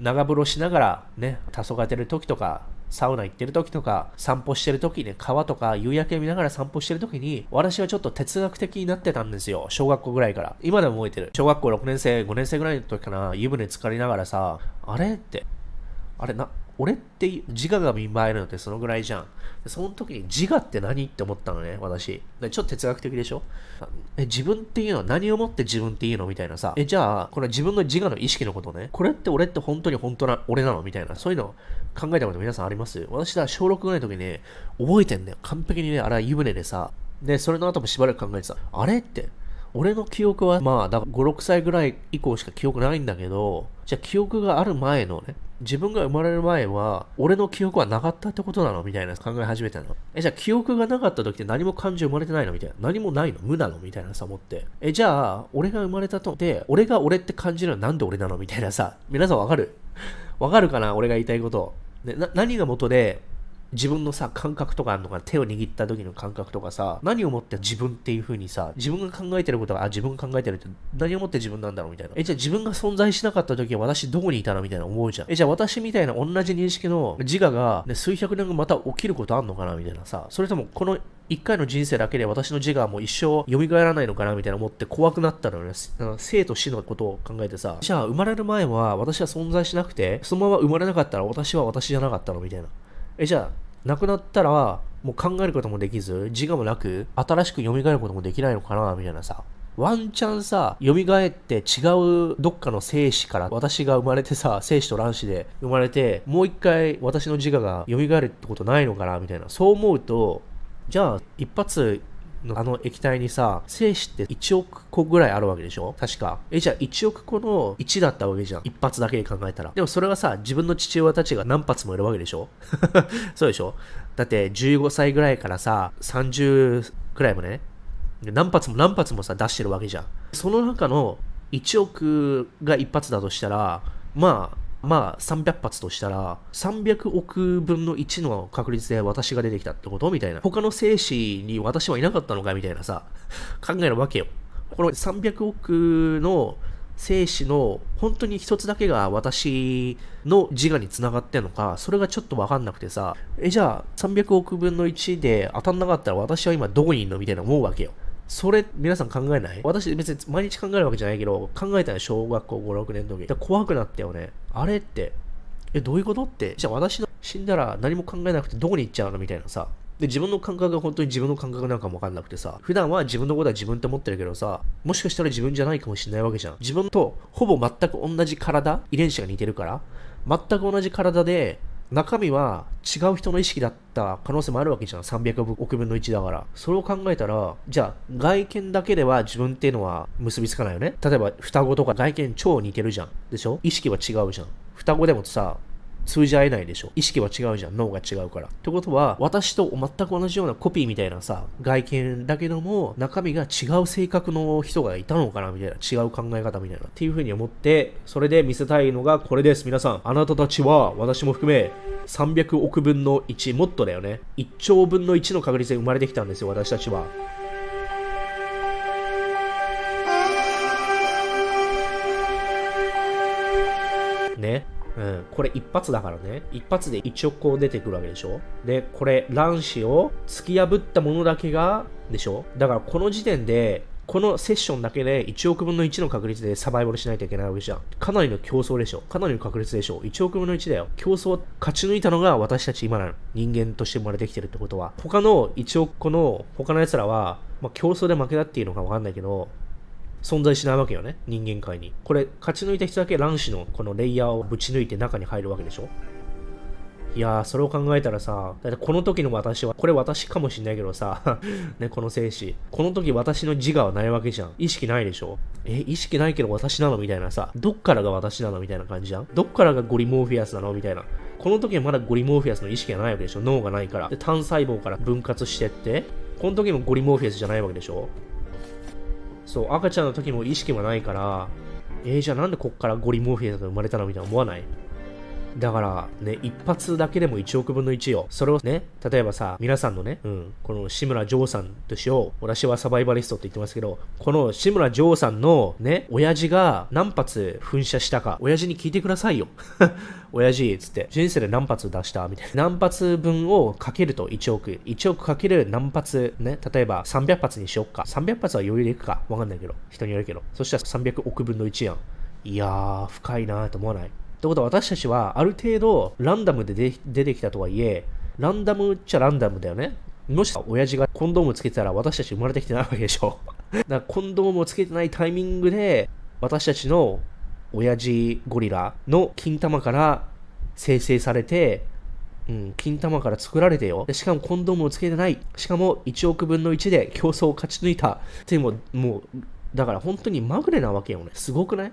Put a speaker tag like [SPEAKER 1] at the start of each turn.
[SPEAKER 1] 長風呂しながらね、黄昏てる時とか、サウナ行ってる時とか、散歩してる時ね、川とか夕焼け見ながら散歩してる時に、私はちょっと哲学的になってたんですよ。小学校ぐらいから。今でも覚えてる。小学校6年生、5年生ぐらいの時かな、湯船浸かりながらさ、あれって、あれな、俺って自我が見栄えるのってそのぐらいじゃん。その時に自我って何って思ったのね、私。ちょっと哲学的でしょ？え、自分っていうのは何をもって自分っていうのみたいなさ。え、じゃあ、これは自分の自我の意識のことね。これって俺って本当に本当な、俺なのみたいな。そういうの考えたこと皆さんあります？私は小6ぐらいの時にね、覚えてんだよ。完璧にね、あれは湯船でさ。で、それの後もしばらく考えてた。あれって、俺の記憶は、まあ、だから5、6歳ぐらい以降しか記憶ないんだけど、じゃあ記憶がある前のね、自分が生まれる前は、俺の記憶はなかったってことなのみたいな考え始めたの。え、じゃあ記憶がなかった時って何も感情生まれてないのみたいな。何もないの無なのみたいなさ、思って。え、じゃあ、俺が生まれたとで、俺が俺って感じるのはなんで俺なのみたいなさ、皆さんわかる？わかるかな？俺が言いたいこと。ね、な何が元で、自分のさ、感覚とかあるのかな？手を握った時の感覚とかさ、何をもって自分っていう風にさ、自分が考えてることが、あ、自分が考えてるって何をもって自分なんだろうみたいな。え、じゃあ自分が存在しなかった時は私どこにいたのみたいな思うじゃん。え、じゃあ私みたいな同じ認識の自我が、ね、数百年後また起きることあんのかなみたいなさ、それともこの一回の人生だけで私の自我はもう一生蘇らないのかなみたいな思って怖くなったのよね。生と死のことを考えてさ、じゃあ生まれる前は私は存在しなくて、そのまま生まれなかったら私は私じゃなかったのみたいな。え、じゃあ亡くなったら、もう考えることもできず、自我もなく、新しく蘇ることもできないのかな、みたいなさ。ワンチャンさ、蘇って違うどっかの生死から私が生まれてさ、生死と卵子で生まれて、もう一回私の自我が蘇るってことないのかなみたいな。そう思うと、じゃあ一発のあの液体にさ、精子って1億個ぐらいあるわけでしょ？確か。え、じゃあ1億個の1だったわけじゃん。一発だけで考えたら。でもそれはさ、自分の父親たちが何発もいるわけでしょ？そうでしょ？だって15歳ぐらいからさ、30くらいもね、何発も何発もさ、出してるわけじゃん。その中の1億が一発だとしたら、まあ、まあ300発としたら300億分の1の確率で私が出てきたってこと？みたいな。他の精子に私はいなかったのか？みたいなさ、考えるわけよ。この300億の精子の本当に一つだけが私の自我につながってんのか、それがちょっとわかんなくてさ、え、じゃあ300億分の1で当たんなかったら私は今どこにいんの？みたいな思うわけよ。それ、皆さん考えない？私別に毎日考えるわけじゃないけど、考えたよ、小学校5、6年の時。怖くなったよね。あれって、え、どういうことって、じゃあ私の死んだら何も考えなくてどこに行っちゃうのみたいなさ。で、自分の感覚が本当に自分の感覚なんかもわかんなくてさ、普段は自分のことは自分って思ってるけどさ、もしかしたら自分じゃないかもしれないわけじゃん。自分とほぼ全く同じ体、遺伝子が似てるから、全く同じ体で、中身は違う人の意識だった可能性もあるわけじゃん。300億分の1だから。それを考えたら、じゃあ、外見だけでは自分っていうのは結びつかないよね。例えば、双子とか外見超似てるじゃん。でしょ？意識は違うじゃん。双子でもさ、通じ合えないでしょ。意識は違うじゃん。脳が違うから。ってことは、私と全く同じようなコピーみたいなさ、外見だけども、中身が違う性格の人がいたのかなみたいな。違う考え方みたいな。っていう風に思って、それで見せたいのがこれです。皆さん。あなたたちは、私も含め、300億分の1、もっとだよね。1兆分の1の確率で生まれてきたんですよ、私たちは。ね。うん、これ一発だからね。一発で1億個出てくるわけでしょで、これ卵子を突き破ったものだけが、でしょだからこの時点で、このセッションだけで1億分の1の確率でサバイバルしないといけないわけじゃん。かなりの競争でしょ。かなりの確率でしょ。1億分の1だよ。競争を勝ち抜いたのが私たち今なの人間として生まれてきてるってことは、他の1億個の他の奴らは、まあ、競争で負けたっていうのかわかんないけど、存在しないわけよね、人間界に。これ、勝ち抜いた人だけ卵子のこのレイヤーをぶち抜いて中に入るわけでしょ？いやー、それを考えたらさ、だってこの時の私は、これ私かもしんないけどさ、ね、この精子。この時私の自我はないわけじゃん。意識ないでしょ？え、意識ないけど私なの？みたいなさ、どっからが私なの？みたいな感じじゃんどっからがゴリモーフィアスなの？みたいな。この時はまだゴリモーフィアスの意識がないわけでしょ？脳がないから。で、単細胞から分割してって、この時もゴリモーフィアスじゃないわけでしょ？そう、赤ちゃんの時も意識もないから、えー、じゃあなんでこっからゴリモーフィーだと生まれたのみたいな思わない？だからね、一発だけでも1億分の1よ。それをね、例えばさ、皆さんのね、うん、この志村城さんとしよう。私はサバイバリストって言ってますけど、この志村城さんのね、親父が何発噴射したか、親父に聞いてくださいよ。親父、つって、人生で何発出したみたいな。何発分をかけると1億。1億かける何発、ね、例えば300発にしよっか。300発は余裕でいくか。わかんないけど。人によるけど。そしたら300億分の1やん。いやー、深いなーと思わない？ってことは私たちはある程度ランダムで出てきたとはいえ、ランダムっちゃランダムだよね。もし親父がコンドームつけてたら私たち生まれてきてないわけでしょ。だからコンドームをつけてないタイミングで私たちの親父ゴリラの金玉から生成されて、うん、金玉から作られてよ。でしかもコンドームをつけてない。しかも1億分の1で競争を勝ち抜いた。っていうも、もう、だから本当にまぐれなわけよね。すごくない？